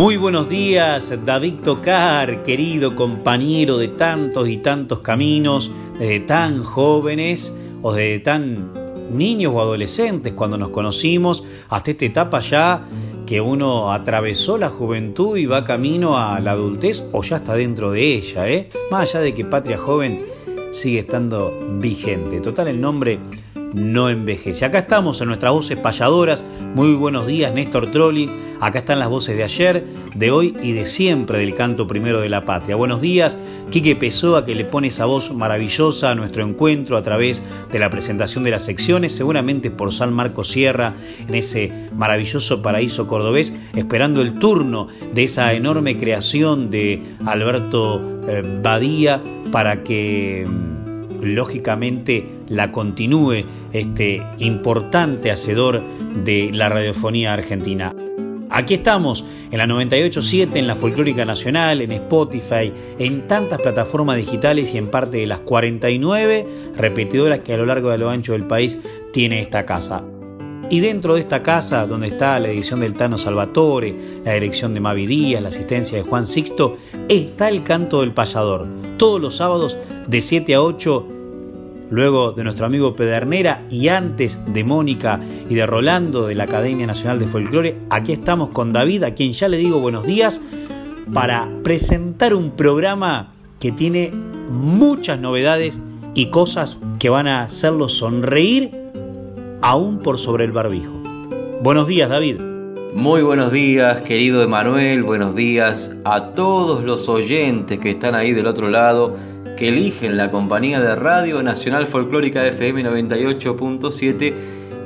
Muy buenos días, David Tocar, querido compañero de tantos y tantos caminos, desde tan jóvenes o desde tan niños o adolescentes cuando nos conocimos, hasta esta etapa ya que uno atravesó la juventud y va camino a la adultez o ya está dentro de ella, ¿eh? Más allá de que Patria Joven sigue estando vigente. Total, el nombre no envejece. Acá estamos en nuestras voces payadoras. Muy buenos días, Néstor Trolli. Acá están las voces de ayer, de hoy y de siempre del canto primero de la patria. Buenos días, Quique Pessoa, que le pone esa voz maravillosa a nuestro encuentro a través de la presentación de las secciones, seguramente por San Marcos Sierra, en ese maravilloso paraíso cordobés, esperando el turno de esa enorme creación de Alberto eh, Badía para que mm, lógicamente la continúe este importante hacedor de la radiofonía argentina. Aquí estamos, en la 987, en la Folclórica Nacional, en Spotify, en tantas plataformas digitales y en parte de las 49 repetidoras que a lo largo de lo ancho del país tiene esta casa. Y dentro de esta casa, donde está la edición del Tano Salvatore, la dirección de Mavi Díaz, la asistencia de Juan Sixto, está el canto del payador. Todos los sábados de 7 a 8 luego de nuestro amigo Pedernera y antes de Mónica y de Rolando de la Academia Nacional de Folclore, aquí estamos con David, a quien ya le digo buenos días, para presentar un programa que tiene muchas novedades y cosas que van a hacerlo sonreír aún por sobre el barbijo. Buenos días, David. Muy buenos días, querido Emanuel, buenos días a todos los oyentes que están ahí del otro lado que eligen la compañía de Radio Nacional Folclórica FM 98.7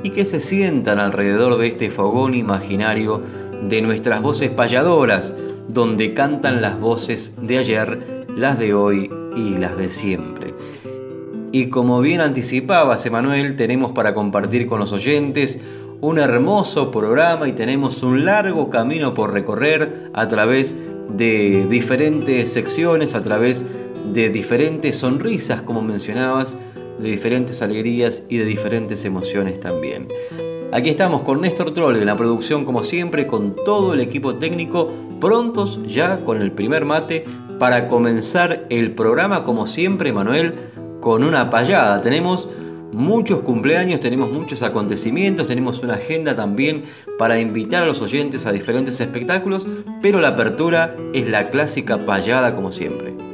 y que se sientan alrededor de este fogón imaginario de nuestras voces payadoras, donde cantan las voces de ayer, las de hoy y las de siempre. Y como bien anticipabas, Emanuel, tenemos para compartir con los oyentes un hermoso programa y tenemos un largo camino por recorrer a través de diferentes secciones, a través de diferentes sonrisas, como mencionabas, de diferentes alegrías y de diferentes emociones también. Aquí estamos con Néstor Troll en la producción como siempre, con todo el equipo técnico, prontos ya con el primer mate para comenzar el programa como siempre, Manuel, con una payada. Tenemos muchos cumpleaños, tenemos muchos acontecimientos, tenemos una agenda también para invitar a los oyentes a diferentes espectáculos, pero la apertura es la clásica payada como siempre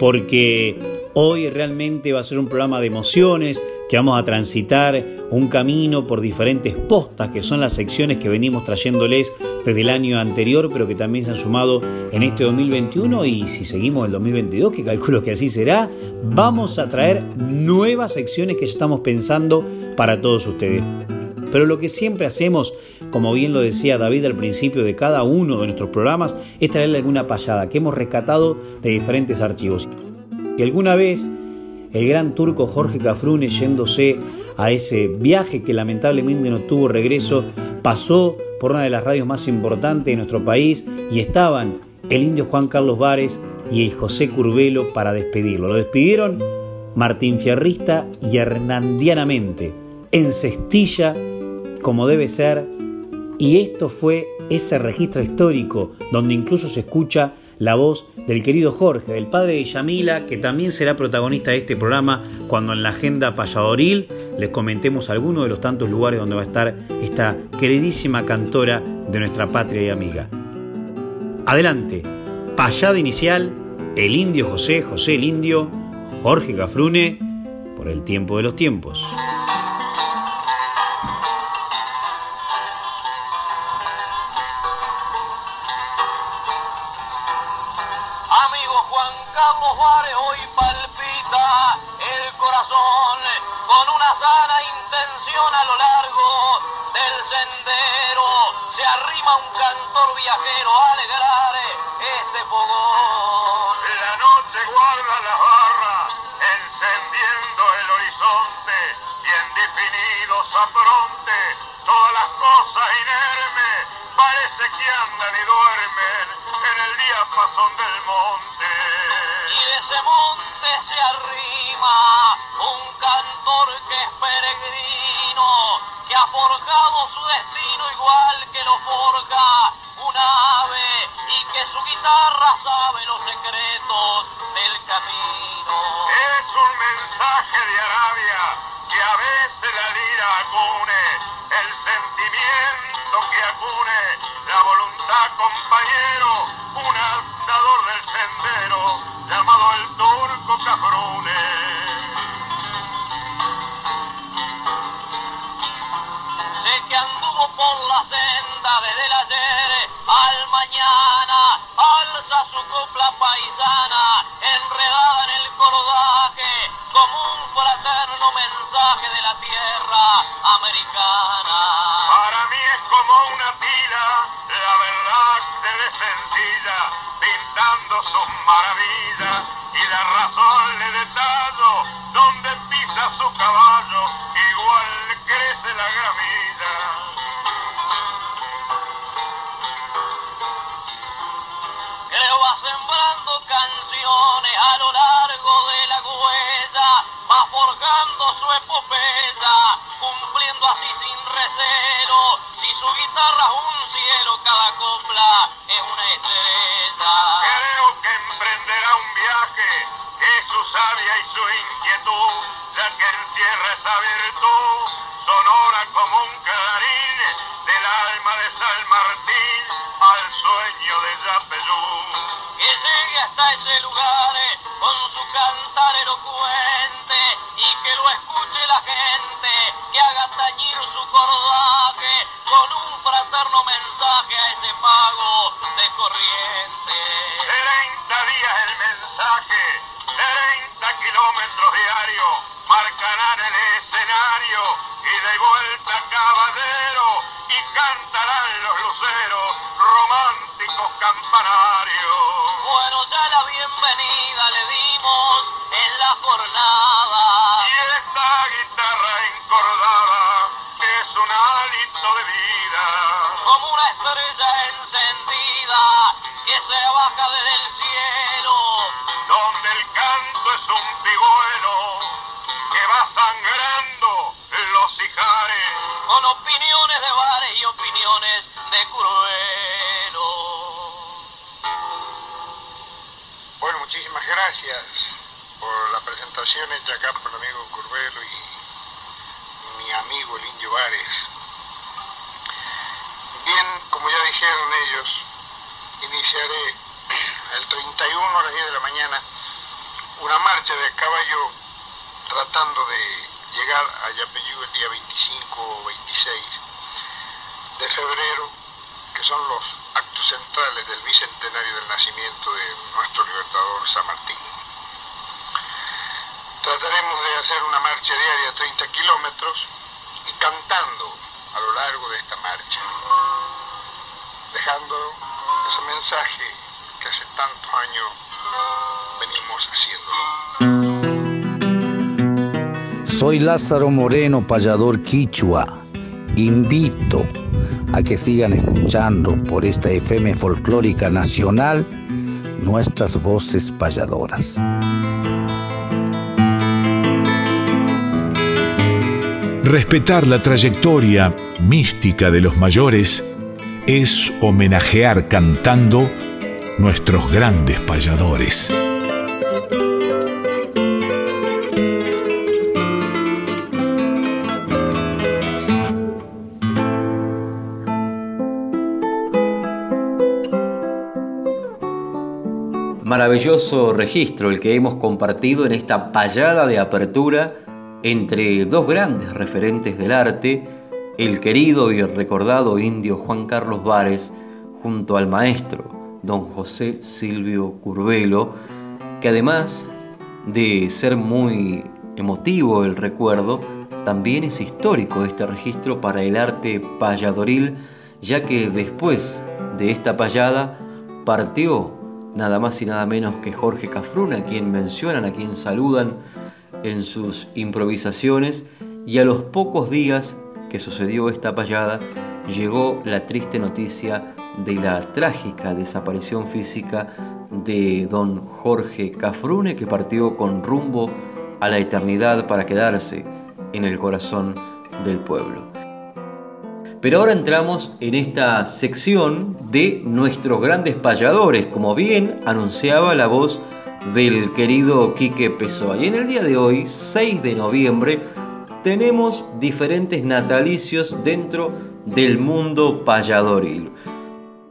porque hoy realmente va a ser un programa de emociones, que vamos a transitar un camino por diferentes postas, que son las secciones que venimos trayéndoles desde el año anterior, pero que también se han sumado en este 2021 y si seguimos el 2022, que calculo que así será, vamos a traer nuevas secciones que ya estamos pensando para todos ustedes. Pero lo que siempre hacemos, como bien lo decía David al principio de cada uno de nuestros programas, es traerle alguna payada que hemos rescatado de diferentes archivos. Y alguna vez el gran turco Jorge Cafrune, yéndose a ese viaje que lamentablemente no tuvo regreso, pasó por una de las radios más importantes de nuestro país y estaban el indio Juan Carlos Vares y el José Curvelo para despedirlo. Lo despidieron Martín Fierrista y hernandianamente, en cestilla como debe ser, y esto fue ese registro histórico donde incluso se escucha la voz del querido Jorge, del padre de Yamila, que también será protagonista de este programa cuando en la agenda payadoril les comentemos algunos de los tantos lugares donde va a estar esta queridísima cantora de nuestra patria y amiga. Adelante, payada inicial, el indio José, José el indio, Jorge Gafrune, por el tiempo de los tiempos. Juan Carlos Juárez hoy palpita el corazón con una sana intención a lo largo del sendero. Se arrima un cantor viajero a alegrar este fogón. un cantor que es peregrino, que ha forjado su destino igual que lo forja un ave y que su guitarra sabe los secretos. alza su copla paisana, enredada en el cordaje, como un fraterno mensaje de la tierra americana. Para mí es como una pila, la verdad se ve sencilla, pintando sus maravillas, y la razón le detallo, donde pisa su caballo, igual crece la gramilla. a lo largo de la huella, va forjando su epopeya, cumpliendo así sin recelo, si su guitarra es un cielo, cada copla es una con su cantar elocuente y que lo escuche la gente, que haga tañir su cordaje con un fraterno mensaje a ese pago de corriente. gracias por la presentación hecha acá por el amigo Curvelo y mi amigo el Indio Vares. Bien, como ya dijeron ellos, iniciaré el 31 a las 10 de la mañana una marcha de caballo tratando de llegar a Yapeyú el día 25 o 26 de febrero, que son los centrales del bicentenario del nacimiento de nuestro libertador San Martín. Trataremos de hacer una marcha diaria de 30 kilómetros y cantando a lo largo de esta marcha, dejando ese mensaje que hace tantos años venimos haciéndolo. Soy Lázaro Moreno, payador quichua. Invito a que sigan escuchando por esta FM folclórica nacional nuestras voces payadoras. Respetar la trayectoria mística de los mayores es homenajear cantando nuestros grandes payadores. Maravilloso registro el que hemos compartido en esta payada de apertura entre dos grandes referentes del arte, el querido y recordado indio Juan Carlos Vares junto al maestro don José Silvio Curvelo, que además de ser muy emotivo el recuerdo, también es histórico este registro para el arte payadoril, ya que después de esta payada partió nada más y nada menos que Jorge Cafruna, a quien mencionan, a quien saludan en sus improvisaciones, y a los pocos días que sucedió esta payada, llegó la triste noticia de la trágica desaparición física de don Jorge Cafrune, que partió con rumbo a la eternidad para quedarse en el corazón del pueblo. Pero ahora entramos en esta sección de nuestros grandes payadores, como bien anunciaba la voz del querido Quique Pessoa. Y en el día de hoy, 6 de noviembre, tenemos diferentes natalicios dentro del mundo payadoril.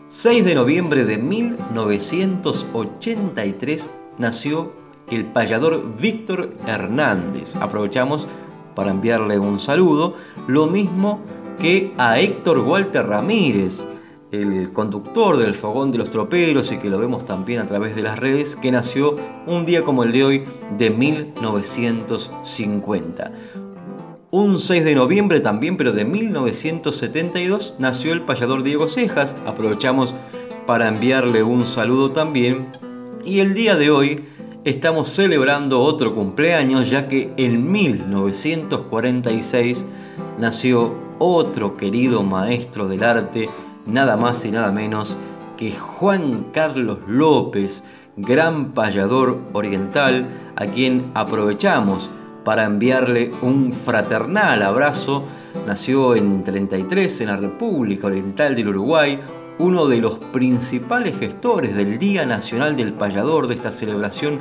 6 de noviembre de 1983 nació el payador Víctor Hernández. Aprovechamos para enviarle un saludo. Lo mismo que a Héctor Walter Ramírez, el conductor del Fogón de los Troperos y que lo vemos también a través de las redes, que nació un día como el de hoy de 1950. Un 6 de noviembre también, pero de 1972, nació el payador Diego Cejas. Aprovechamos para enviarle un saludo también. Y el día de hoy estamos celebrando otro cumpleaños, ya que en 1946 nació otro querido maestro del arte, nada más y nada menos que Juan Carlos López, gran payador oriental, a quien aprovechamos para enviarle un fraternal abrazo. Nació en 33 en la República Oriental del Uruguay, uno de los principales gestores del Día Nacional del Payador, de esta celebración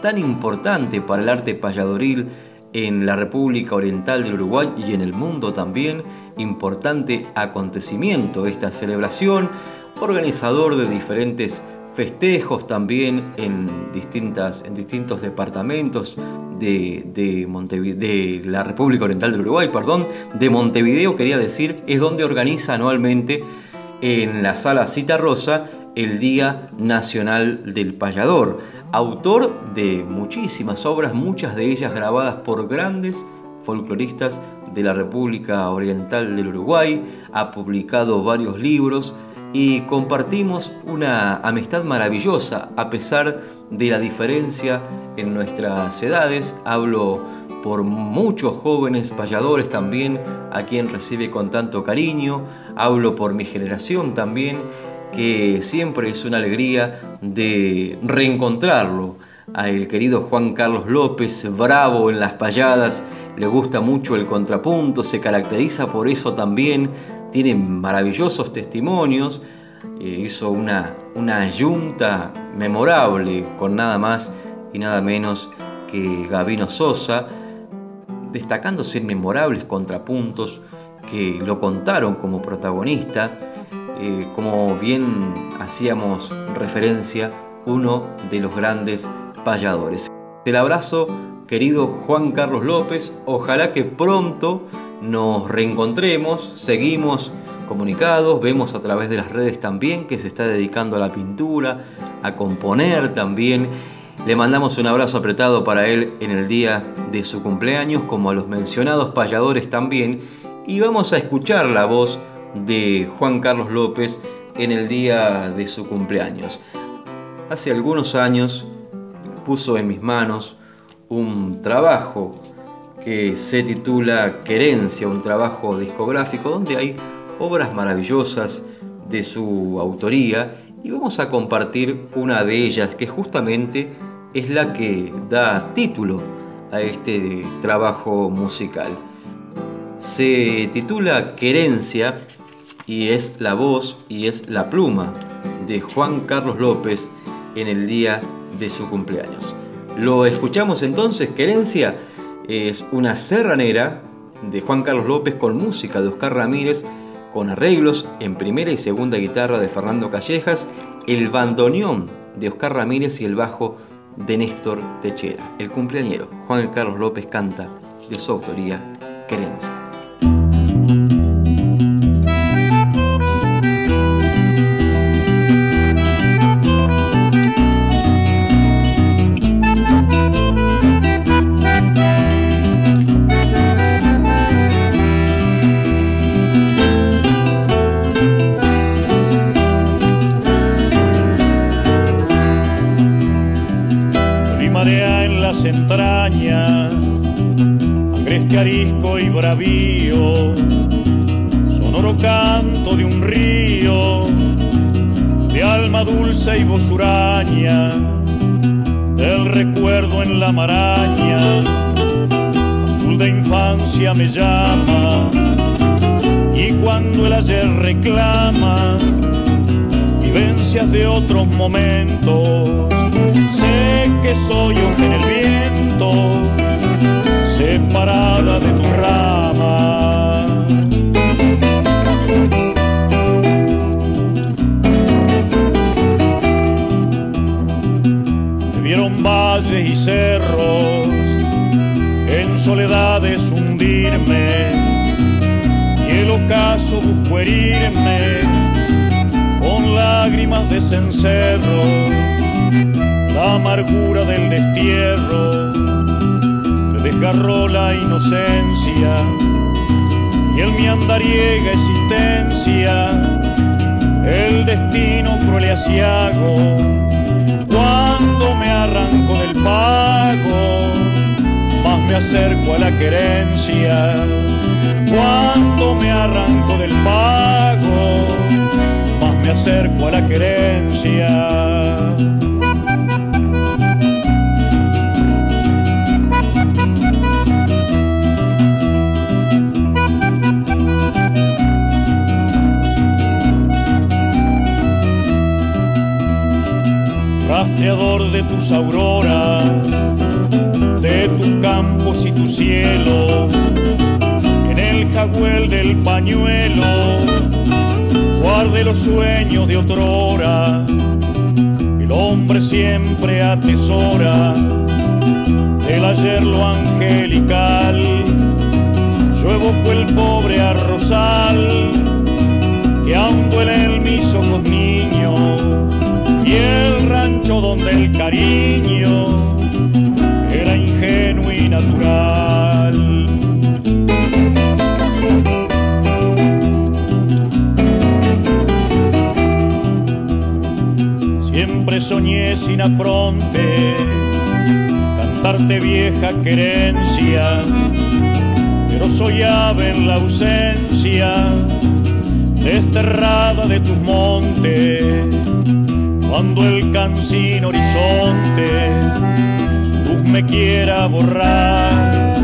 tan importante para el arte payadoril en la República Oriental del Uruguay y en el mundo también. Importante acontecimiento esta celebración, organizador de diferentes festejos también en, distintas, en distintos departamentos de, de, de la República Oriental del Uruguay, perdón, de Montevideo quería decir, es donde organiza anualmente en la sala Cita Rosa el Día Nacional del Payador autor de muchísimas obras, muchas de ellas grabadas por grandes folcloristas de la República Oriental del Uruguay, ha publicado varios libros y compartimos una amistad maravillosa a pesar de la diferencia en nuestras edades. Hablo por muchos jóvenes payadores también, a quien recibe con tanto cariño, hablo por mi generación también que siempre es una alegría de reencontrarlo. A el querido Juan Carlos López, bravo en las payadas, le gusta mucho el contrapunto, se caracteriza por eso también, tiene maravillosos testimonios, eh, hizo una, una yunta memorable con nada más y nada menos que Gavino Sosa, destacándose en memorables contrapuntos que lo contaron como protagonista eh, como bien hacíamos referencia, uno de los grandes payadores. El abrazo, querido Juan Carlos López, ojalá que pronto nos reencontremos, seguimos comunicados, vemos a través de las redes también que se está dedicando a la pintura, a componer también. Le mandamos un abrazo apretado para él en el día de su cumpleaños, como a los mencionados payadores también, y vamos a escuchar la voz de Juan Carlos López en el día de su cumpleaños. Hace algunos años puso en mis manos un trabajo que se titula Querencia, un trabajo discográfico donde hay obras maravillosas de su autoría y vamos a compartir una de ellas que justamente es la que da título a este trabajo musical. Se titula Querencia y es la voz y es la pluma de Juan Carlos López en el día de su cumpleaños. Lo escuchamos entonces, Querencia es una serranera de Juan Carlos López con música de Oscar Ramírez, con arreglos en primera y segunda guitarra de Fernando Callejas, el bandoneón de Oscar Ramírez y el bajo de Néstor Techera. El cumpleañero Juan Carlos López canta de su autoría Querencia. Sonoro canto de un río, de alma dulce y voz huraña, del recuerdo en la maraña, azul de infancia me llama, y cuando el ayer reclama, vivencias de otros momentos, sé que soy un en el viento, separada de tu rama. Y cerros, en soledades hundirme, y el ocaso busco herirme con lágrimas de cencerro la amargura del destierro te desgarró la inocencia y el mi andariega existencia, el destino cruel y asiago. Cuando me arranco del pago, más me acerco a la querencia. Cuando me arranco del pago, más me acerco a la querencia. Rastreador de tus auroras, de tus campos y tu cielo, en el jaguel del pañuelo, guarde los sueños de otrora, el hombre siempre atesora del ayer lo angelical, yo evoco el pobre arrozal, que aún duele en mis ojos niños y el rancho donde el cariño era ingenuo y natural. Siempre soñé sin apronte cantarte vieja querencia, pero soy ave en la ausencia desterrada de tus montes cuando el cansino horizonte su luz me quiera borrar,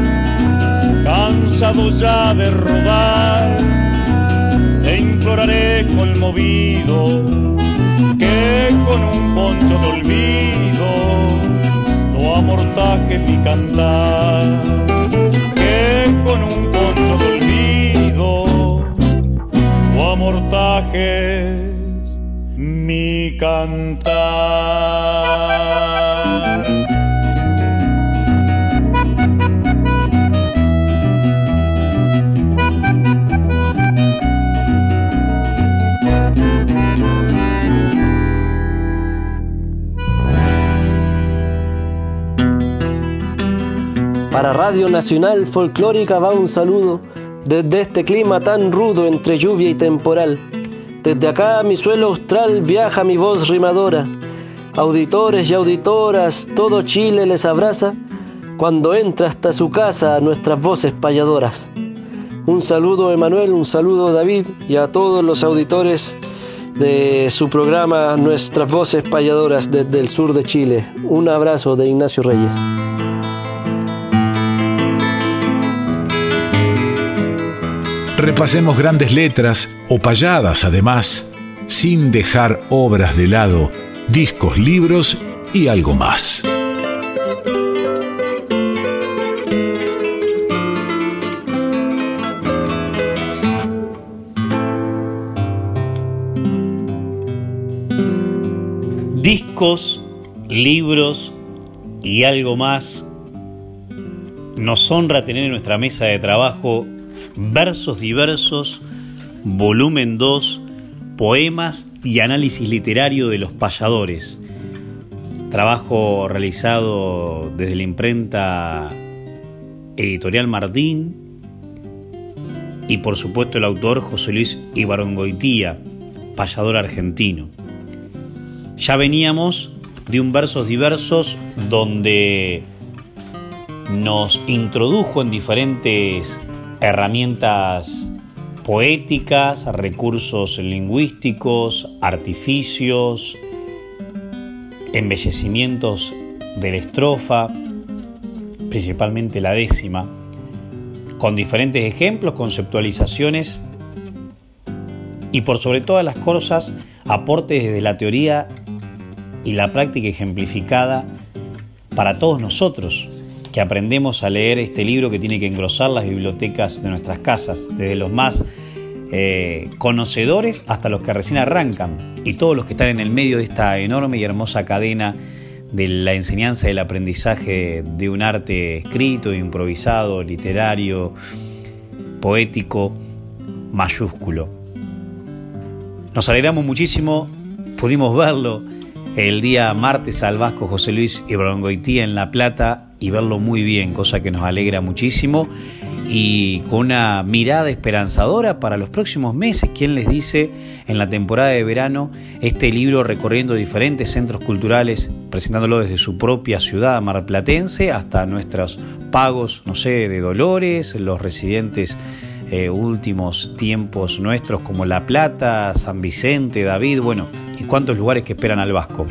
cansado ya de rodar, te imploraré conmovido que con un poncho de olvido no amortaje mi cantar, que con un poncho de olvido no amortaje Para Radio Nacional Folclórica va un saludo desde este clima tan rudo entre lluvia y temporal desde acá, mi suelo austral, viaja mi voz rimadora. Auditores y auditoras, todo Chile les abraza cuando entra hasta su casa nuestras voces payadoras. Un saludo Emanuel, un saludo David y a todos los auditores de su programa Nuestras Voces Payadoras desde el sur de Chile. Un abrazo de Ignacio Reyes. Repasemos grandes letras o payadas además, sin dejar obras de lado, discos, libros y algo más. Discos, libros y algo más. Nos honra tener en nuestra mesa de trabajo versos diversos, volumen 2, poemas y análisis literario de los payadores. Trabajo realizado desde la imprenta Editorial Martín y por supuesto el autor José Luis Ibarongoitía, payador argentino. Ya veníamos de un versos diversos donde nos introdujo en diferentes herramientas poéticas, recursos lingüísticos, artificios, embellecimientos de la estrofa, principalmente la décima, con diferentes ejemplos, conceptualizaciones y por sobre todas las cosas, aportes desde la teoría y la práctica ejemplificada para todos nosotros que aprendemos a leer este libro que tiene que engrosar las bibliotecas de nuestras casas, desde los más eh, conocedores hasta los que recién arrancan y todos los que están en el medio de esta enorme y hermosa cadena de la enseñanza y el aprendizaje de un arte escrito, improvisado, literario, poético, mayúsculo. Nos alegramos muchísimo, pudimos verlo el día martes al Vasco José Luis Ibrongoitía en La Plata y verlo muy bien, cosa que nos alegra muchísimo y con una mirada esperanzadora para los próximos meses. ¿Quién les dice en la temporada de verano este libro recorriendo diferentes centros culturales, presentándolo desde su propia ciudad marplatense hasta nuestros pagos, no sé, de Dolores, los residentes eh, últimos tiempos nuestros como La Plata, San Vicente, David, bueno, y cuántos lugares que esperan al Vasco.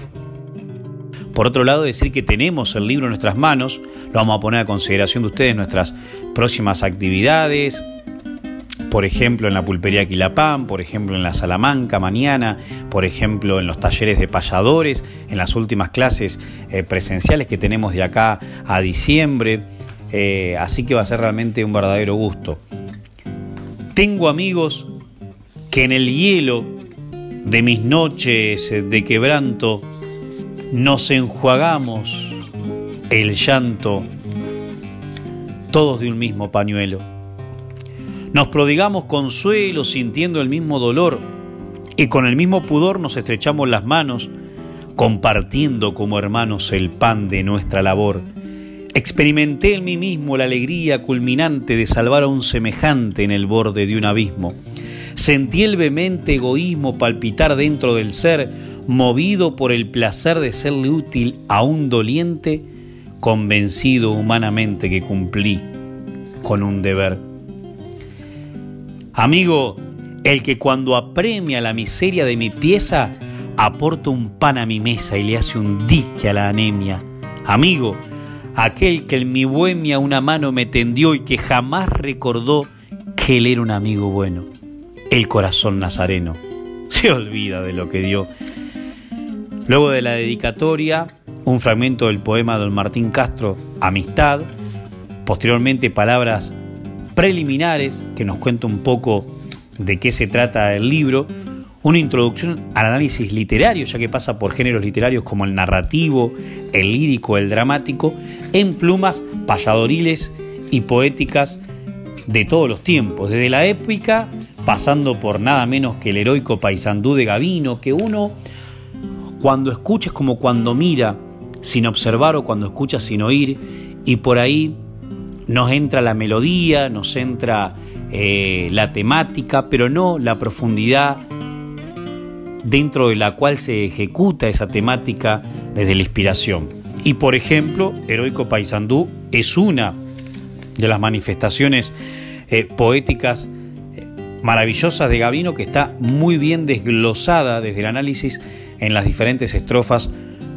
Por otro lado, decir que tenemos el libro en nuestras manos, lo vamos a poner a consideración de ustedes nuestras próximas actividades, por ejemplo en la pulpería Quilapán, por ejemplo en la Salamanca mañana, por ejemplo en los talleres de payadores, en las últimas clases eh, presenciales que tenemos de acá a diciembre, eh, así que va a ser realmente un verdadero gusto. Tengo amigos que en el hielo de mis noches de quebranto nos enjuagamos el llanto todos de un mismo pañuelo. Nos prodigamos consuelo sintiendo el mismo dolor y con el mismo pudor nos estrechamos las manos, compartiendo como hermanos el pan de nuestra labor. Experimenté en mí mismo la alegría culminante de salvar a un semejante en el borde de un abismo. Sentí el vehemente egoísmo palpitar dentro del ser, movido por el placer de serle útil a un doliente, convencido humanamente que cumplí con un deber. Amigo, el que cuando apremia la miseria de mi pieza, aporta un pan a mi mesa y le hace un dique a la anemia. Amigo, aquel que en mi bohemia una mano me tendió y que jamás recordó que él era un amigo bueno. El corazón nazareno se olvida de lo que dio Luego de la dedicatoria, un fragmento del poema de don Martín Castro, Amistad, posteriormente palabras preliminares que nos cuenta un poco de qué se trata el libro, una introducción al análisis literario, ya que pasa por géneros literarios como el narrativo, el lírico, el dramático, en plumas payadoriles y poéticas de todos los tiempos, desde la épica, pasando por nada menos que el heroico paisandú de Gavino, que uno cuando escucha como cuando mira sin observar o cuando escucha sin oír y por ahí nos entra la melodía, nos entra eh, la temática, pero no la profundidad dentro de la cual se ejecuta esa temática desde la inspiración. Y por ejemplo, Heroico Paisandú es una de las manifestaciones eh, poéticas eh, maravillosas de Gavino que está muy bien desglosada desde el análisis en las diferentes estrofas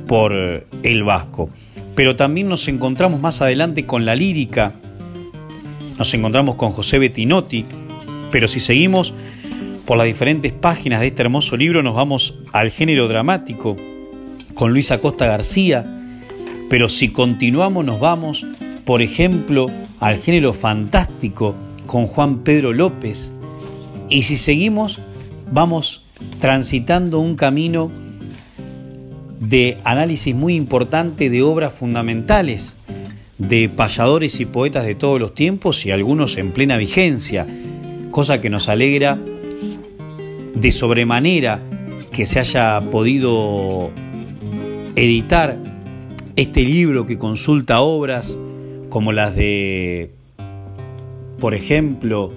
por el vasco. Pero también nos encontramos más adelante con la lírica, nos encontramos con José Bettinotti, pero si seguimos por las diferentes páginas de este hermoso libro nos vamos al género dramático con Luis Acosta García, pero si continuamos nos vamos, por ejemplo, al género fantástico con Juan Pedro López, y si seguimos vamos transitando un camino de análisis muy importante de obras fundamentales de payadores y poetas de todos los tiempos y algunos en plena vigencia, cosa que nos alegra de sobremanera que se haya podido editar este libro que consulta obras como las de, por ejemplo,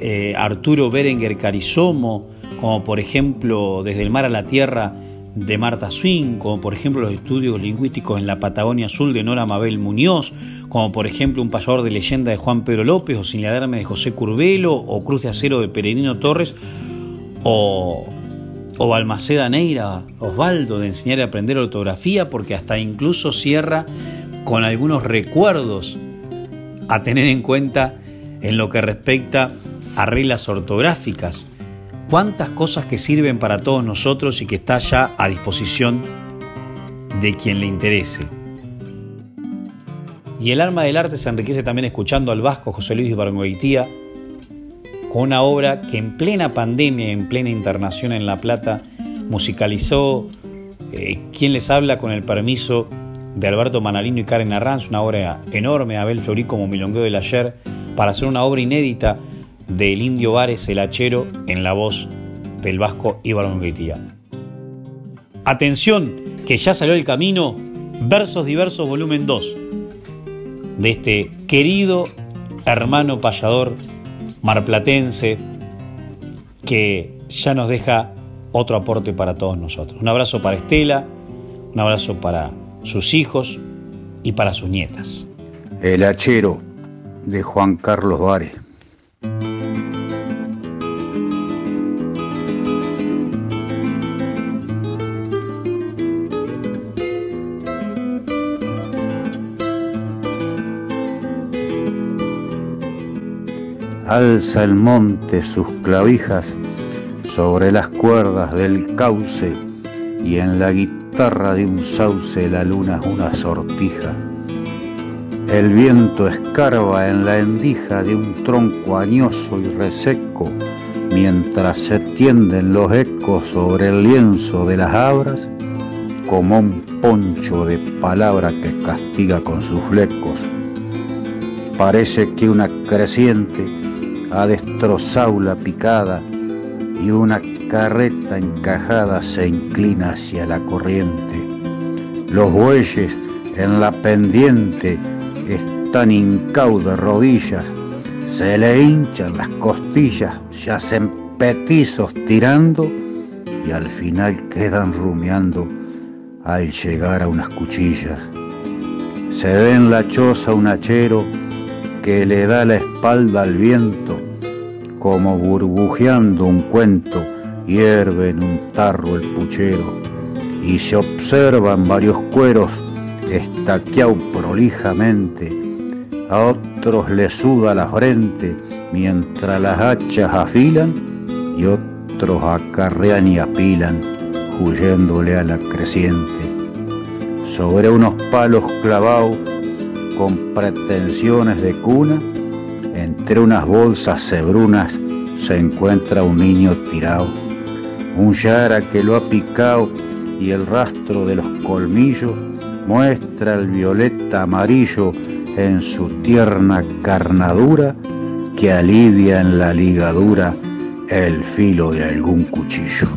eh, Arturo Berenguer Carizomo, como por ejemplo Desde el mar a la tierra de Marta Swing, como por ejemplo los estudios lingüísticos en la Patagonia Azul de Nora Mabel Muñoz, como por ejemplo un payador de leyenda de Juan Pedro López, o Sin de José Curbelo, o Cruz de Acero de Peregrino Torres, o, o Balmaceda Neira, Osvaldo, de enseñar y aprender ortografía, porque hasta incluso cierra con algunos recuerdos a tener en cuenta en lo que respecta a reglas ortográficas cuántas cosas que sirven para todos nosotros y que está ya a disposición de quien le interese. Y el alma del arte se enriquece también escuchando al vasco José Luis Bargoitía con una obra que en plena pandemia, en plena internación en La Plata, musicalizó eh, quien les habla con el permiso de Alberto Manalino y Karen Arranz, una obra enorme, Abel Florí como Milongueo del Ayer, para hacer una obra inédita del indio Vares el Hachero en la voz del vasco Íbaro Menguitía. Atención, que ya salió el camino Versos Diversos Volumen 2 de este querido hermano payador marplatense que ya nos deja otro aporte para todos nosotros. Un abrazo para Estela, un abrazo para sus hijos y para sus nietas. El hachero de Juan Carlos Vares. Alza el monte sus clavijas sobre las cuerdas del cauce y en la guitarra de un sauce la luna es una sortija. El viento escarba en la endija de un tronco añoso y reseco mientras se tienden los ecos sobre el lienzo de las abras como un poncho de palabra que castiga con sus flecos. Parece que una creciente ha destrozado la picada y una carreta encajada se inclina hacia la corriente. Los bueyes en la pendiente están hincados rodillas, se le hinchan las costillas, se hacen petizos tirando y al final quedan rumiando al llegar a unas cuchillas. Se ve en la choza un hachero que le da la espalda al viento, como burbujeando un cuento, hierve en un tarro el puchero, y se observan varios cueros estaqueados prolijamente, a otros le suda la frente mientras las hachas afilan, y otros acarrean y apilan, huyéndole a la creciente. Sobre unos palos clavados, con pretensiones de cuna, entre unas bolsas cebrunas se encuentra un niño tirado, un yara que lo ha picado y el rastro de los colmillos muestra el violeta amarillo en su tierna carnadura que alivia en la ligadura el filo de algún cuchillo.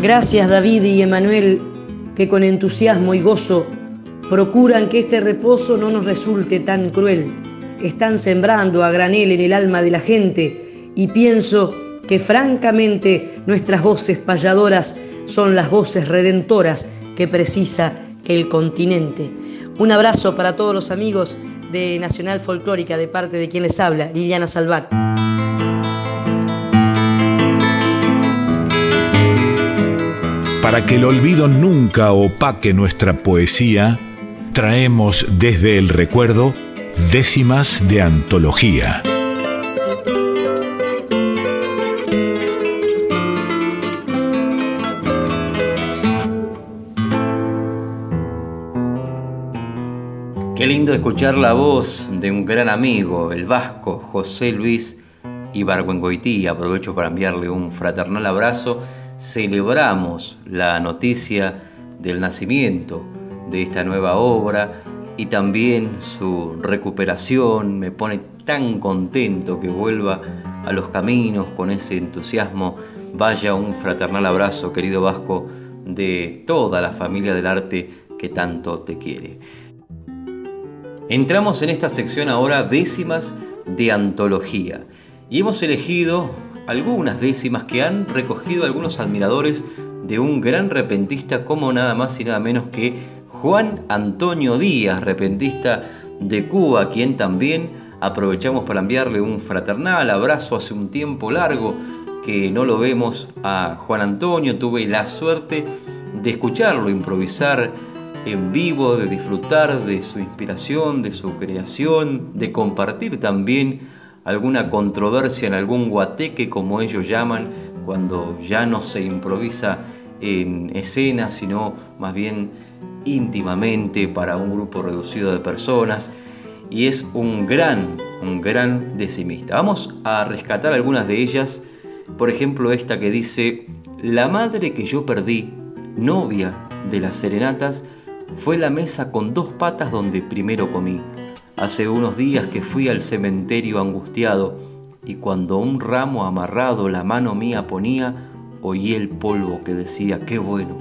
Gracias David y Emanuel que con entusiasmo y gozo procuran que este reposo no nos resulte tan cruel. Están sembrando a granel en el alma de la gente y pienso que francamente nuestras voces payadoras son las voces redentoras que precisa el continente. Un abrazo para todos los amigos de Nacional Folclórica de parte de quien les habla, Liliana Salvat. Para que el olvido nunca opaque nuestra poesía, traemos desde el recuerdo décimas de antología. Qué lindo escuchar la voz de un gran amigo, el vasco José Luis Ibargüengoití. Aprovecho para enviarle un fraternal abrazo celebramos la noticia del nacimiento de esta nueva obra y también su recuperación. Me pone tan contento que vuelva a los caminos con ese entusiasmo. Vaya un fraternal abrazo, querido Vasco, de toda la familia del arte que tanto te quiere. Entramos en esta sección ahora décimas de antología y hemos elegido algunas décimas que han recogido algunos admiradores de un gran repentista como nada más y nada menos que Juan Antonio Díaz, repentista de Cuba, quien también aprovechamos para enviarle un fraternal abrazo hace un tiempo largo que no lo vemos a Juan Antonio, tuve la suerte de escucharlo improvisar en vivo, de disfrutar de su inspiración, de su creación, de compartir también alguna controversia en algún guateque, como ellos llaman, cuando ya no se improvisa en escena, sino más bien íntimamente para un grupo reducido de personas. Y es un gran, un gran decimista. Vamos a rescatar algunas de ellas. Por ejemplo, esta que dice, la madre que yo perdí, novia de las serenatas, fue la mesa con dos patas donde primero comí. Hace unos días que fui al cementerio angustiado y cuando un ramo amarrado la mano mía ponía, oí el polvo que decía, qué bueno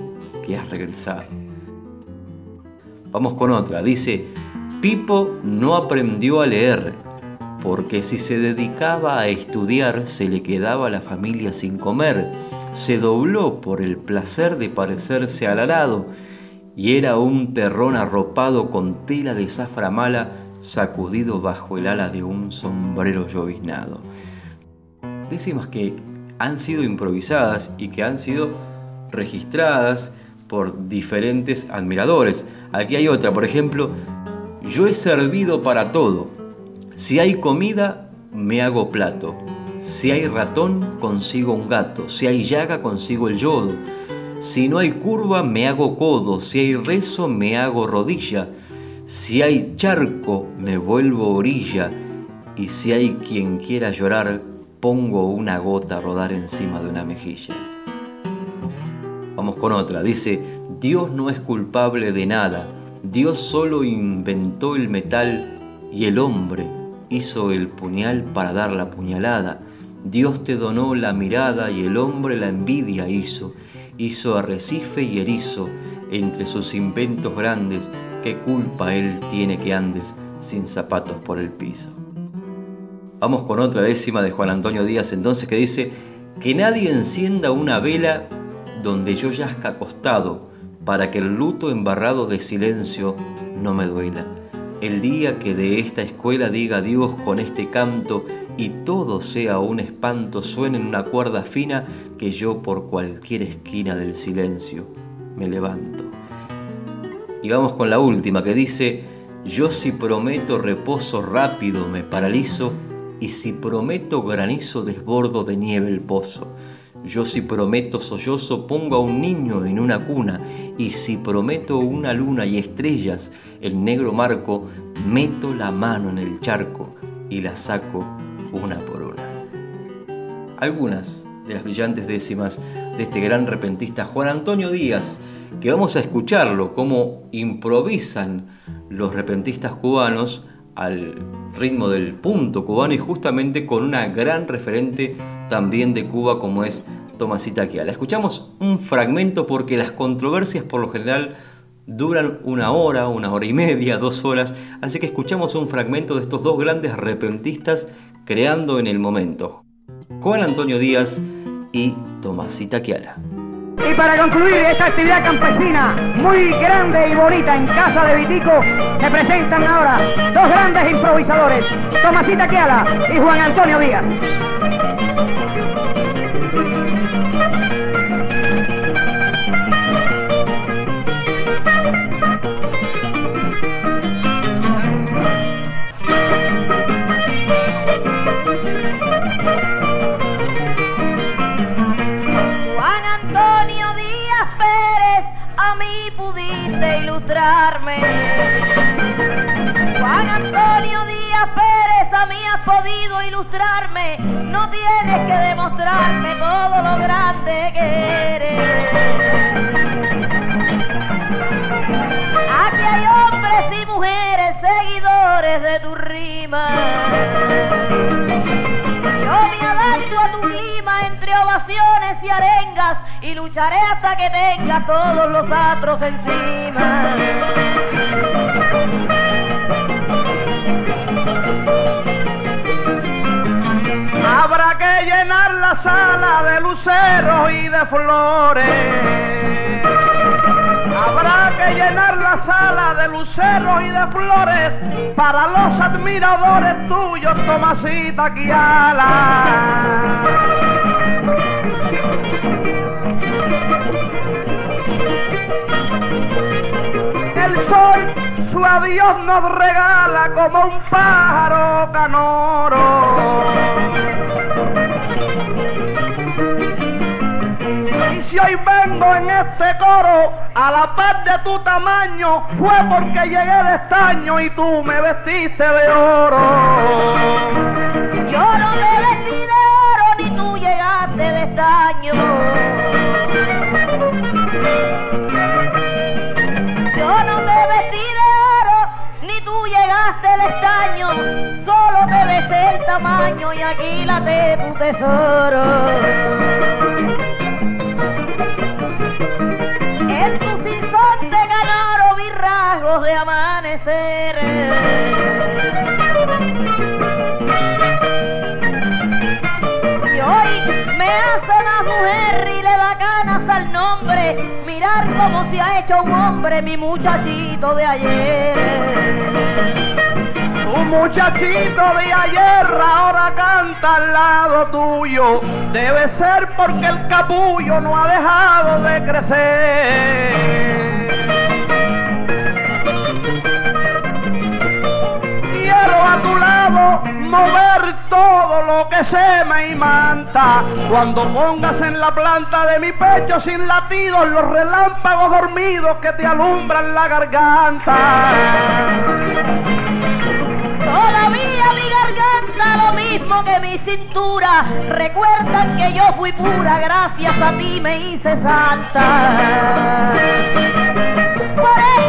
que has regresado. Vamos con otra. Dice, Pipo no aprendió a leer, porque si se dedicaba a estudiar se le quedaba la familia sin comer. Se dobló por el placer de parecerse al arado y era un terrón arropado con tela de zafra mala sacudido bajo el ala de un sombrero lloviznado. Décimas que han sido improvisadas y que han sido registradas por diferentes admiradores. Aquí hay otra, por ejemplo, yo he servido para todo. Si hay comida, me hago plato. Si hay ratón, consigo un gato. Si hay llaga, consigo el yodo. Si no hay curva, me hago codo. Si hay rezo, me hago rodilla. Si hay charco, me vuelvo orilla. Y si hay quien quiera llorar, pongo una gota a rodar encima de una mejilla. Vamos con otra. Dice, Dios no es culpable de nada. Dios solo inventó el metal y el hombre hizo el puñal para dar la puñalada. Dios te donó la mirada y el hombre la envidia hizo. Hizo arrecife y erizo entre sus inventos grandes. ¿Qué culpa él tiene que andes sin zapatos por el piso? Vamos con otra décima de Juan Antonio Díaz entonces que dice que nadie encienda una vela donde yo yazca acostado para que el luto embarrado de silencio no me duela. El día que de esta escuela diga Dios con este canto y todo sea un espanto suene en una cuerda fina que yo por cualquier esquina del silencio me levanto. Y vamos con la última que dice, yo si prometo reposo rápido me paralizo y si prometo granizo desbordo de nieve el pozo. Yo si prometo sollozo pongo a un niño en una cuna y si prometo una luna y estrellas el negro marco, meto la mano en el charco y la saco una por una. Algunas de las brillantes décimas de este gran repentista Juan Antonio Díaz, que vamos a escucharlo cómo improvisan los repentistas cubanos al ritmo del punto cubano y justamente con una gran referente también de Cuba como es Tomasita Kiala. Escuchamos un fragmento porque las controversias por lo general duran una hora, una hora y media, dos horas, así que escuchamos un fragmento de estos dos grandes repentistas creando en el momento. Juan Antonio Díaz y Tomasita Kiala. Y para concluir esta actividad campesina muy grande y bonita en casa de Vitico, se presentan ahora dos grandes improvisadores, Tomasita Kiala y Juan Antonio Díaz. Juan Antonio Díaz Pérez, a mí has podido ilustrarme, no tienes que demostrarme todo lo grande que eres. Aquí hay hombres y mujeres, seguidores de tu rima. Yo me adapto a tu clima entre ovaciones y arengas y lucharé hasta que tenga todos los atros encima. Habrá que llenar la sala de luceros y de flores. Habrá que llenar la sala de luceros y de flores para los admiradores tuyos, Tomasita Kiala. El sol su adiós nos regala como un pájaro canoro. Si hoy vengo en este coro a la par de tu tamaño, fue porque llegué de estaño y tú me vestiste de oro. Yo no te vestí de oro ni tú llegaste de estaño. Yo no te vestí de oro ni tú llegaste de estaño. Solo te besé el tamaño y aquí late tu tesoro. De amanecer. Y hoy me hace la mujer y le da ganas al nombre mirar cómo se ha hecho un hombre mi muchachito de ayer. Un muchachito de ayer ahora canta al lado tuyo. Debe ser porque el capullo no ha dejado de crecer. Mover todo lo que se me imanta. Cuando pongas en la planta de mi pecho sin latidos los relámpagos dormidos que te alumbran la garganta. Todavía mi garganta lo mismo que mi cintura. Recuerdan que yo fui pura, gracias a ti me hice santa.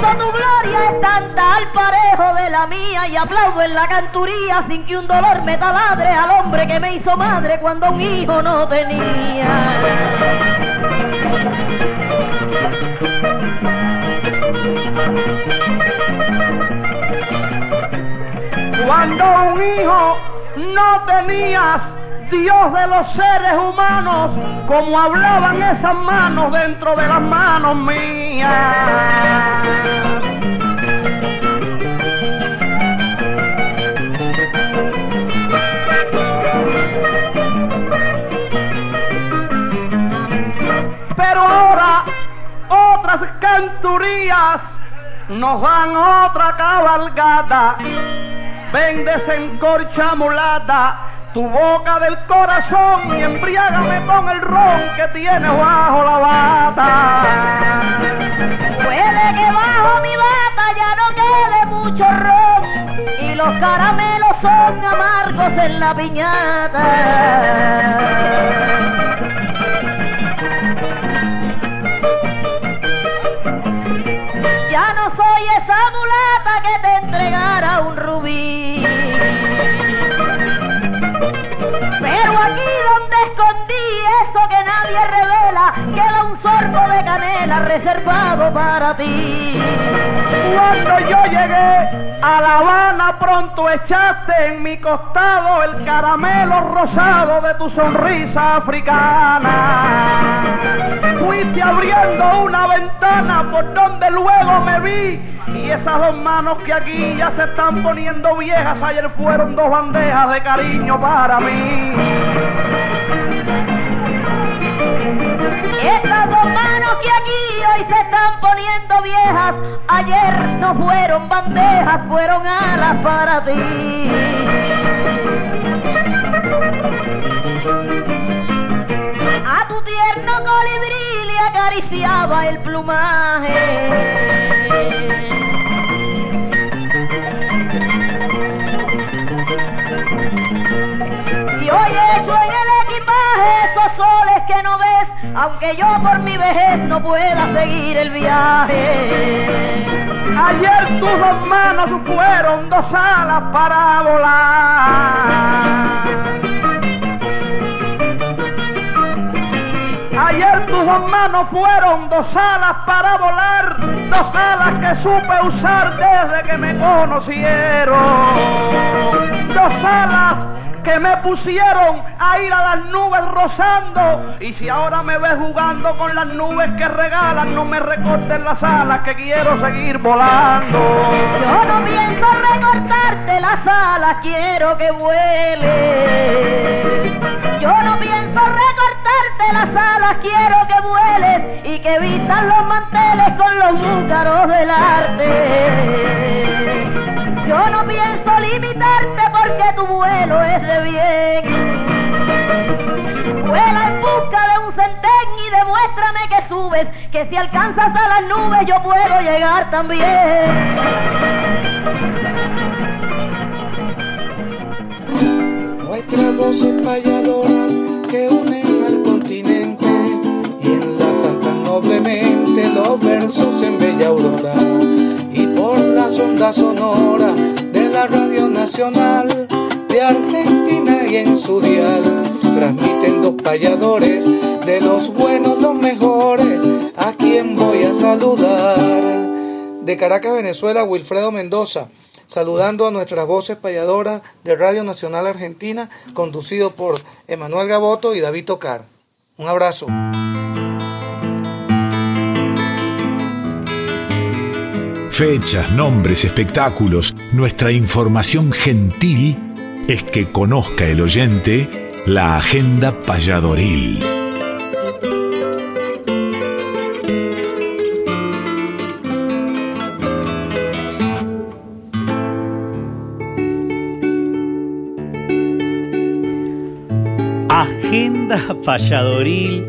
Tu gloria es tanta al parejo de la mía y aplaudo en la canturía sin que un dolor me taladre al hombre que me hizo madre cuando un hijo no tenía. Cuando un hijo no tenías, Dios de los seres humanos, como hablaban esas manos dentro de las manos mías. Pero ahora otras canturías nos dan otra cabalgata. Ven desencorcha mulata tu boca del corazón y embriágame con el ron que tienes bajo la bata. Puede que bajo mi bata ya no quede mucho ron y los caramelos son amargos en la piñata. Ya no soy esa mulata que te entregara un rubí. Nadie revela, queda un sorbo de canela reservado para ti. Cuando yo llegué a La Habana pronto echaste en mi costado el caramelo rosado de tu sonrisa africana. Fuiste abriendo una ventana por donde luego me vi y esas dos manos que aquí ya se están poniendo viejas ayer fueron dos bandejas de cariño para mí. Estas dos manos que aquí hoy se están poniendo viejas, ayer no fueron bandejas, fueron alas para ti. A tu tierno colibrí le acariciaba el plumaje. Y hoy hecho en el equipaje esos soles que no ves, aunque yo por mi vejez no pueda seguir el viaje. Ayer tus dos manos fueron dos alas para volar. Ayer tus dos manos fueron dos alas para volar, dos alas que supe usar desde que me conocieron. Dos alas que me pusieron a ir a las nubes rozando. Y si ahora me ves jugando con las nubes que regalan, no me recorten las alas que quiero seguir volando. Yo no pienso recortarte las alas, quiero que vueles. Yo no pienso recortarte las alas, quiero que vueles y que vistas los manteles con los múcaros del arte. Yo no pienso limitarte porque tu vuelo es de bien. Vuela en busca de un centén y demuéstrame que subes, que si alcanzas a las nubes yo puedo llegar también. Nuestras voces payadoras que unen al continente y enlazan tan noblemente los versos en bella aurora por las ondas sonoras de la Radio Nacional de Argentina y en su dial transmiten dos payadores de los buenos, los mejores, a quien voy a saludar. De Caracas, Venezuela, Wilfredo Mendoza, saludando a nuestras voces payadoras de Radio Nacional Argentina, conducido por Emanuel Gaboto y David Tocar. Un abrazo. Fechas, nombres, espectáculos, nuestra información gentil es que conozca el oyente la agenda payadoril. Agenda payadoril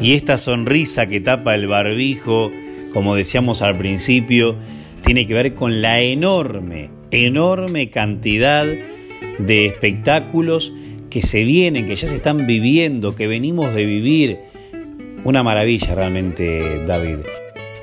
y esta sonrisa que tapa el barbijo, como decíamos al principio, tiene que ver con la enorme, enorme cantidad de espectáculos que se vienen, que ya se están viviendo, que venimos de vivir. Una maravilla realmente, David.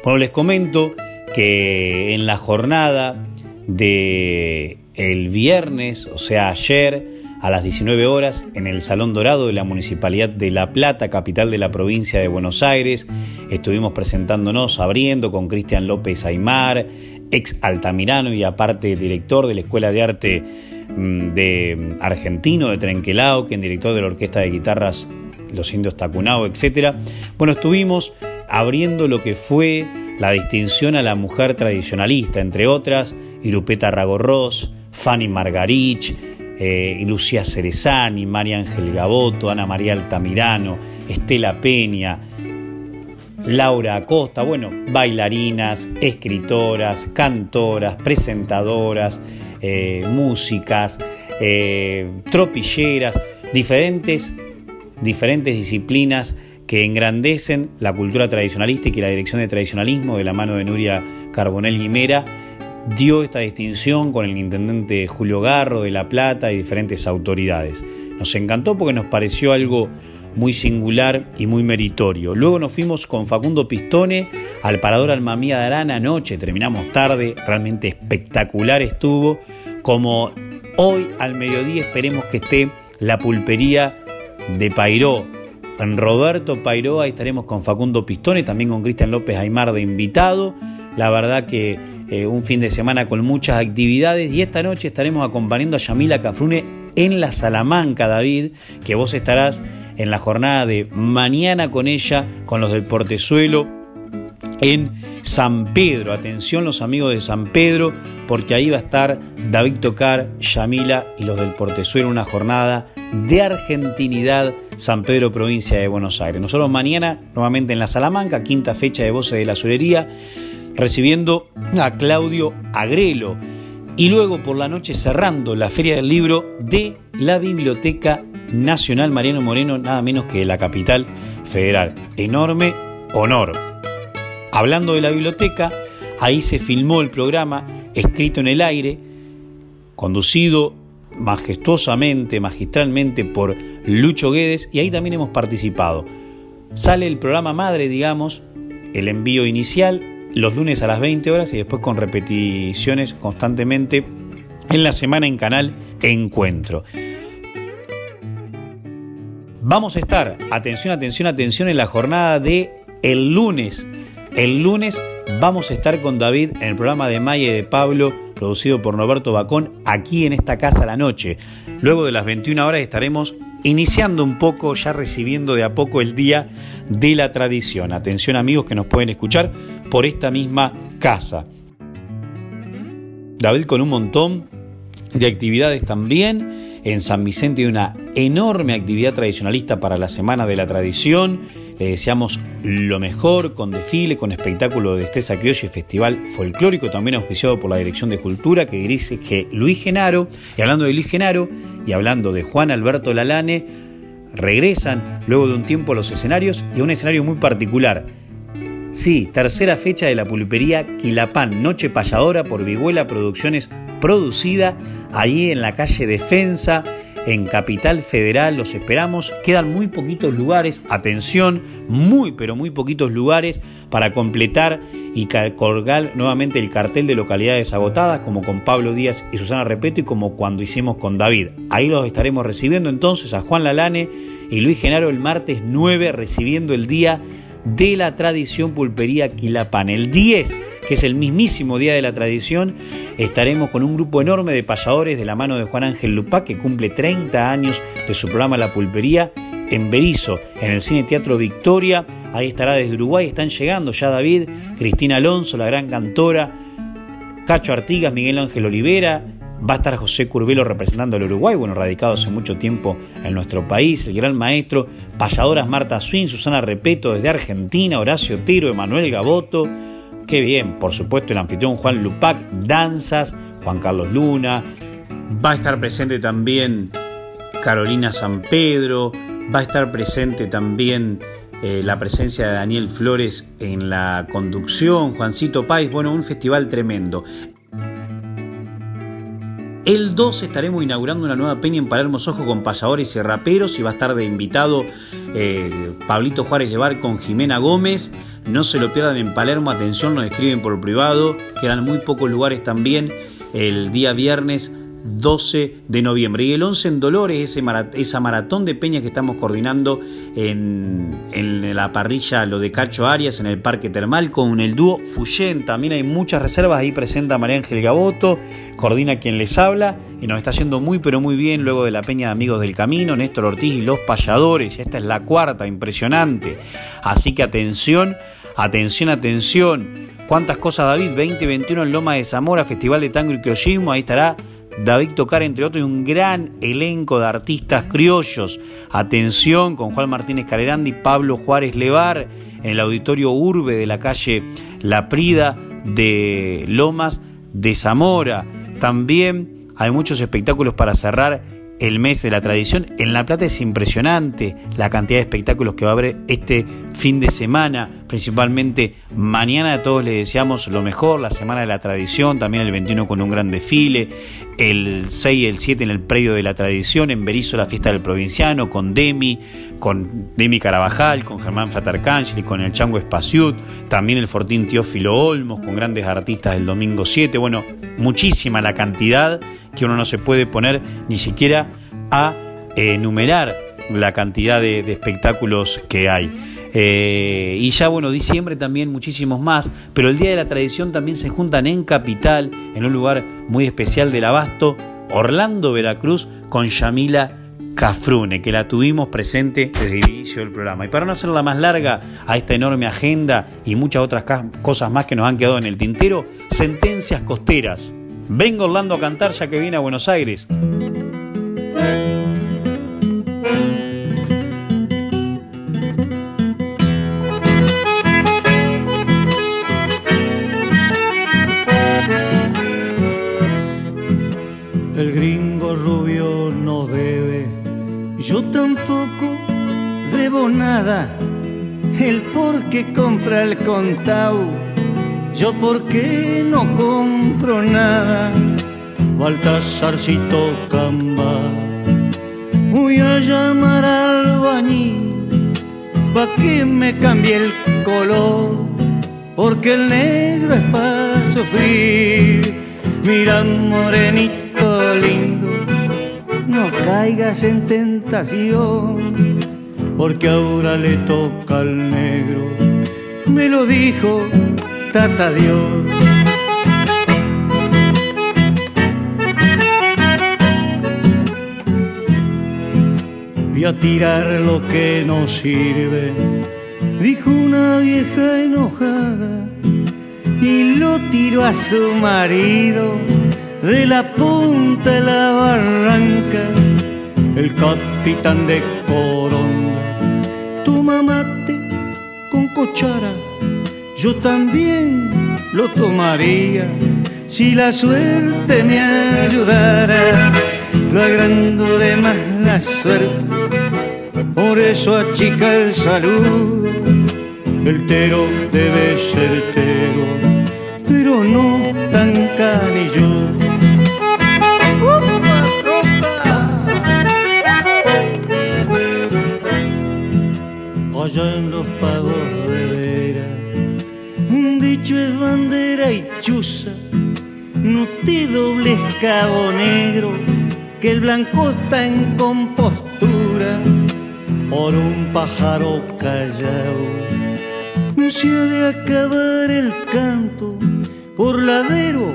Bueno, les comento que en la jornada de el viernes, o sea, ayer, a las 19 horas, en el Salón Dorado de la Municipalidad de La Plata, capital de la provincia de Buenos Aires, estuvimos presentándonos, abriendo con Cristian López Aymar, ex altamirano y aparte director de la Escuela de Arte mm, de Argentino de Trenquelao, quien director de la Orquesta de Guitarras Los Indios Tacunao, etc. Bueno, estuvimos abriendo lo que fue la distinción a la mujer tradicionalista, entre otras, Irupeta Ragorros, Fanny Margarich, eh, Lucía Cerezani, María Ángel Gaboto, Ana María Altamirano, Estela Peña, Laura Acosta, bueno, bailarinas, escritoras, cantoras, presentadoras, eh, músicas, eh, tropilleras, diferentes, diferentes disciplinas que engrandecen la cultura tradicionalística y la dirección de tradicionalismo de la mano de Nuria Carbonell Guimera dio esta distinción con el intendente Julio Garro de La Plata y diferentes autoridades. Nos encantó porque nos pareció algo muy singular y muy meritorio. Luego nos fuimos con Facundo Pistone al Parador Almamía de Arana anoche, terminamos tarde, realmente espectacular estuvo. Como hoy al mediodía esperemos que esté la pulpería de Pairó. En Roberto Pairó ahí estaremos con Facundo Pistone, también con Cristian López Aymar de invitado. La verdad que eh, un fin de semana con muchas actividades y esta noche estaremos acompañando a Yamila Cafrune en la Salamanca, David, que vos estarás en la jornada de mañana con ella, con los del Portezuelo, en San Pedro. Atención los amigos de San Pedro, porque ahí va a estar David Tocar, Yamila y los del Portezuelo, una jornada de argentinidad, San Pedro, provincia de Buenos Aires. Nosotros mañana, nuevamente en la Salamanca, quinta fecha de Voces de la Azulería, recibiendo a Claudio Agrelo. Y luego por la noche cerrando la Feria del Libro de la Biblioteca Nacional Mariano Moreno, nada menos que la capital federal. Enorme honor. Hablando de la biblioteca, ahí se filmó el programa Escrito en el Aire, conducido majestuosamente, magistralmente por Lucho Guedes y ahí también hemos participado. Sale el programa madre, digamos, el envío inicial, los lunes a las 20 horas y después con repeticiones constantemente en la semana en canal Encuentro. Vamos a estar, atención, atención, atención, en la jornada de el lunes. El lunes vamos a estar con David en el programa de Maya y de Pablo, producido por Norberto Bacón, aquí en esta casa a la noche. Luego de las 21 horas estaremos iniciando un poco, ya recibiendo de a poco el día de la tradición. Atención amigos que nos pueden escuchar por esta misma casa. David con un montón de actividades también. En San Vicente hay una enorme actividad tradicionalista para la Semana de la Tradición. Le deseamos lo mejor con desfile, con espectáculo de destreza criolla y festival folclórico, también auspiciado por la Dirección de Cultura, que dice que Luis Genaro, y hablando de Luis Genaro y hablando de Juan Alberto Lalane, regresan luego de un tiempo a los escenarios y a un escenario muy particular. Sí, tercera fecha de la pulpería Quilapán, Noche Payadora por Viguela Producciones, producida ahí en la calle Defensa en Capital Federal, los esperamos. Quedan muy poquitos lugares, atención, muy pero muy poquitos lugares para completar y colgar nuevamente el cartel de localidades agotadas, como con Pablo Díaz y Susana Repeto y como cuando hicimos con David. Ahí los estaremos recibiendo entonces a Juan Lalane y Luis Genaro el martes 9, recibiendo el día de la tradición pulpería Quilapán. El 10 que es el mismísimo Día de la Tradición, estaremos con un grupo enorme de payadores de la mano de Juan Ángel Lupá, que cumple 30 años de su programa La Pulpería en Berizo, en el Cine Teatro Victoria. Ahí estará desde Uruguay, están llegando ya David, Cristina Alonso, la gran cantora, Cacho Artigas, Miguel Ángel Olivera, Va a estar José Curbelo representando al Uruguay, bueno, radicado hace mucho tiempo en nuestro país, el gran maestro, payadoras Marta Swin, Susana Repeto desde Argentina, Horacio Tiro, Emanuel Gaboto, Qué bien, por supuesto, el anfitrión Juan Lupac, danzas, Juan Carlos Luna, va a estar presente también Carolina San Pedro, va a estar presente también eh, la presencia de Daniel Flores en la conducción, Juancito Páez, bueno, un festival tremendo. El 2 estaremos inaugurando una nueva peña en Palermo Ojo con payadores y raperos y va a estar de invitado eh, Pablito Juárez Levar con Jimena Gómez. No se lo pierdan en Palermo, atención, nos escriben por privado. Quedan muy pocos lugares también el día viernes 12 de noviembre. Y el 11 en Dolores, ese esa maratón de peñas que estamos coordinando en, en, la parrilla, lo de Cacho Arias, en el Parque Termal, con el dúo Fuyen. También hay muchas reservas, ahí presenta María Ángel Gaboto, coordina quien les habla y nos está haciendo muy pero muy bien luego de la peña de Amigos del Camino, Néstor Ortiz y los payadores. Esta es la cuarta, impresionante. Así que atención, atención, atención. ¿Cuántas cosas, David? 2021 en Loma de Zamora, Festival de Tango y Criollismo. Ahí estará David Tocar, entre otros, y un gran elenco de artistas criollos. Atención con Juan Martínez Calerandi, Pablo Juárez Levar, en el auditorio Urbe de la calle La Prida de Lomas de Zamora. También hay muchos espectáculos para cerrar el mes de la tradición. En La Plata es impresionante la cantidad de espectáculos que va a haber este fin de semana, principalmente mañana a todos les deseamos lo mejor, la Semana de la Tradición, también el 21 con un gran desfile, el 6 y el 7 en el Predio de la Tradición, en Berizo la fiesta del provinciano, con Demi, con Demi Carabajal, con Germán y con el Chango Espaciut, también el Fortín Teófilo Olmos, con grandes artistas el domingo 7, bueno, muchísima la cantidad que uno no se puede poner ni siquiera a enumerar la cantidad de, espectáculos que hay. Eh, y ya bueno, diciembre también muchísimos más, pero el Día de la Tradición también se juntan en Capital, en un lugar muy especial del Abasto, Orlando, Veracruz, con Yamila Cafrune, que la tuvimos presente desde el inicio del programa. Y para no hacerla más larga a esta enorme agenda y muchas otras cosas más que nos han quedado en el tintero, sentencias costeras. Vengo Orlando a cantar ya que viene a Buenos Aires. Yo tampoco debo nada. El porque compra el contao yo por qué no compro nada. Baltasarcito Camba. Voy a llamar al bañil pa' que me cambie el color, porque el negro es para sufrir. Mira, morenito lindo, no caigas en tentación, porque ahora le toca al negro. Me lo dijo Tata Dios. y a tirar lo que no sirve, dijo una vieja enojada y lo tiró a su marido de la punta de la el capitán de Coronda. Toma mate con cuchara, yo también lo tomaría si la suerte me ayudara, lo agrando de más la suerte por eso achica el salud. El tero debe ser tero, pero no tan canillo. En los pagos de vera, un dicho es bandera y chuza, no te dobles cabo negro, que el blanco está en compostura por un pájaro callado. No se ha de acabar el canto por ladero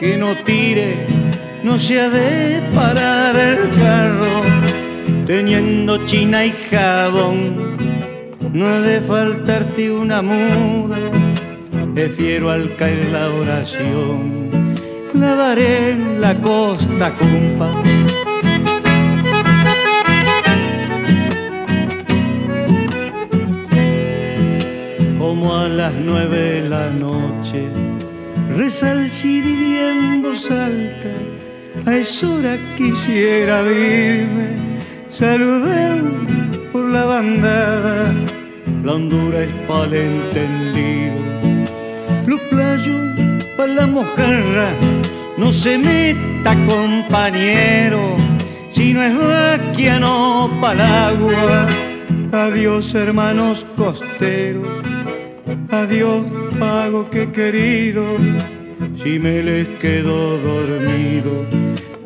que no tire, no se ha de parar el carro teniendo china y jabón. No ha de faltarte una muda, prefiero al caer la oración. Lavaré en la costa, cumpa como a las nueve de la noche. Reza el en voz alta, a esa hora quisiera irme, saludar por la bandada, la hondura es para el entendido. Los playos para la mojarra, no se meta compañero, si no es vaquia no para el agua. Adiós hermanos costeros Adiós, pago que querido, si me les quedo dormido.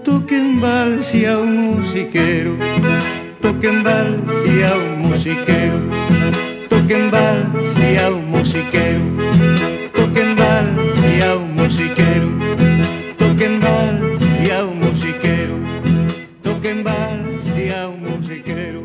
Toquen vals a un musiquero, toquen vals a un musiquero, toquen vals a un musiquero, toquen vals a un musiquero, toquen vals a un musiquero, toquen vals a un musiquero.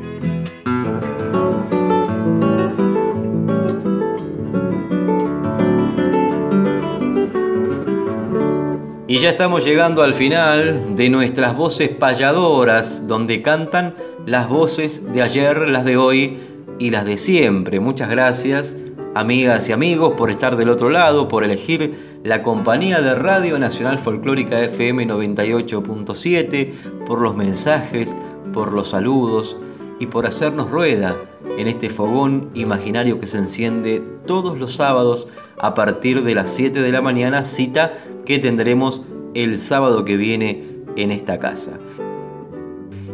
Y ya estamos llegando al final de nuestras voces payadoras, donde cantan las voces de ayer, las de hoy y las de siempre. Muchas gracias, amigas y amigos, por estar del otro lado, por elegir la compañía de Radio Nacional Folclórica FM 98.7, por los mensajes, por los saludos y por hacernos rueda en este fogón imaginario que se enciende todos los sábados a partir de las 7 de la mañana, cita que tendremos el sábado que viene en esta casa.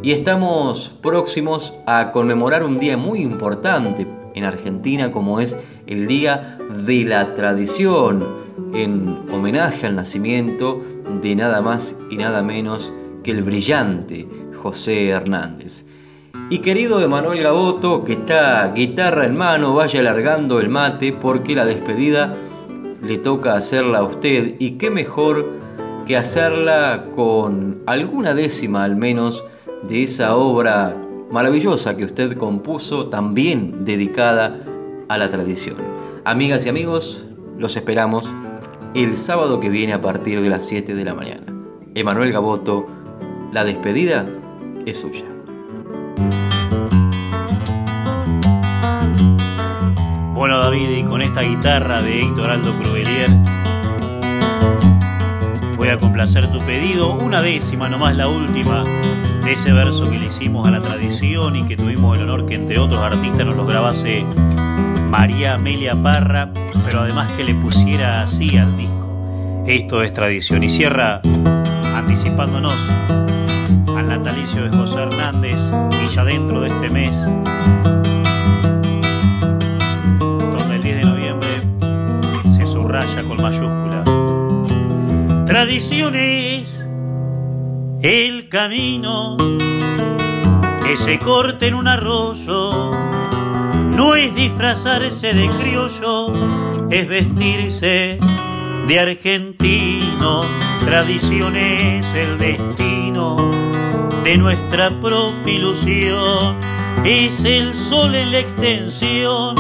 Y estamos próximos a conmemorar un día muy importante en Argentina como es el Día de la Tradición, en homenaje al nacimiento de nada más y nada menos que el brillante José Hernández. Y querido Emanuel Gaboto, que está guitarra en mano, vaya alargando el mate porque la despedida le toca hacerla a usted y qué mejor que hacerla con alguna décima al menos de esa obra maravillosa que usted compuso, también dedicada a la tradición. Amigas y amigos, los esperamos el sábado que viene a partir de las 7 de la mañana. Emanuel Gaboto, la despedida es suya. Bueno David, y con esta guitarra de Héctor Aldo Cruvelier voy a complacer tu pedido, una décima, nomás la última, de ese verso que le hicimos a la tradición y que tuvimos el honor que entre otros artistas nos lo grabase María Amelia Parra, pero además que le pusiera así al disco. Esto es tradición y cierra anticipándonos al natalicio de José Hernández y ya dentro de este mes, donde el 10 de noviembre se subraya con mayúsculas. Tradiciones, el camino que se corte en un arroyo, no es disfrazarse de criollo, es vestirse de argentino, tradiciones el destino de nuestra propia ilusión. Es el sol en la extensión,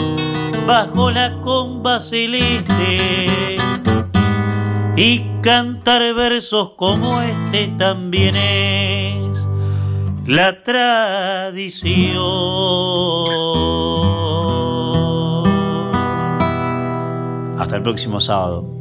bajo la comba celeste. Y cantar versos como este también es la tradición. Hasta el próximo sábado.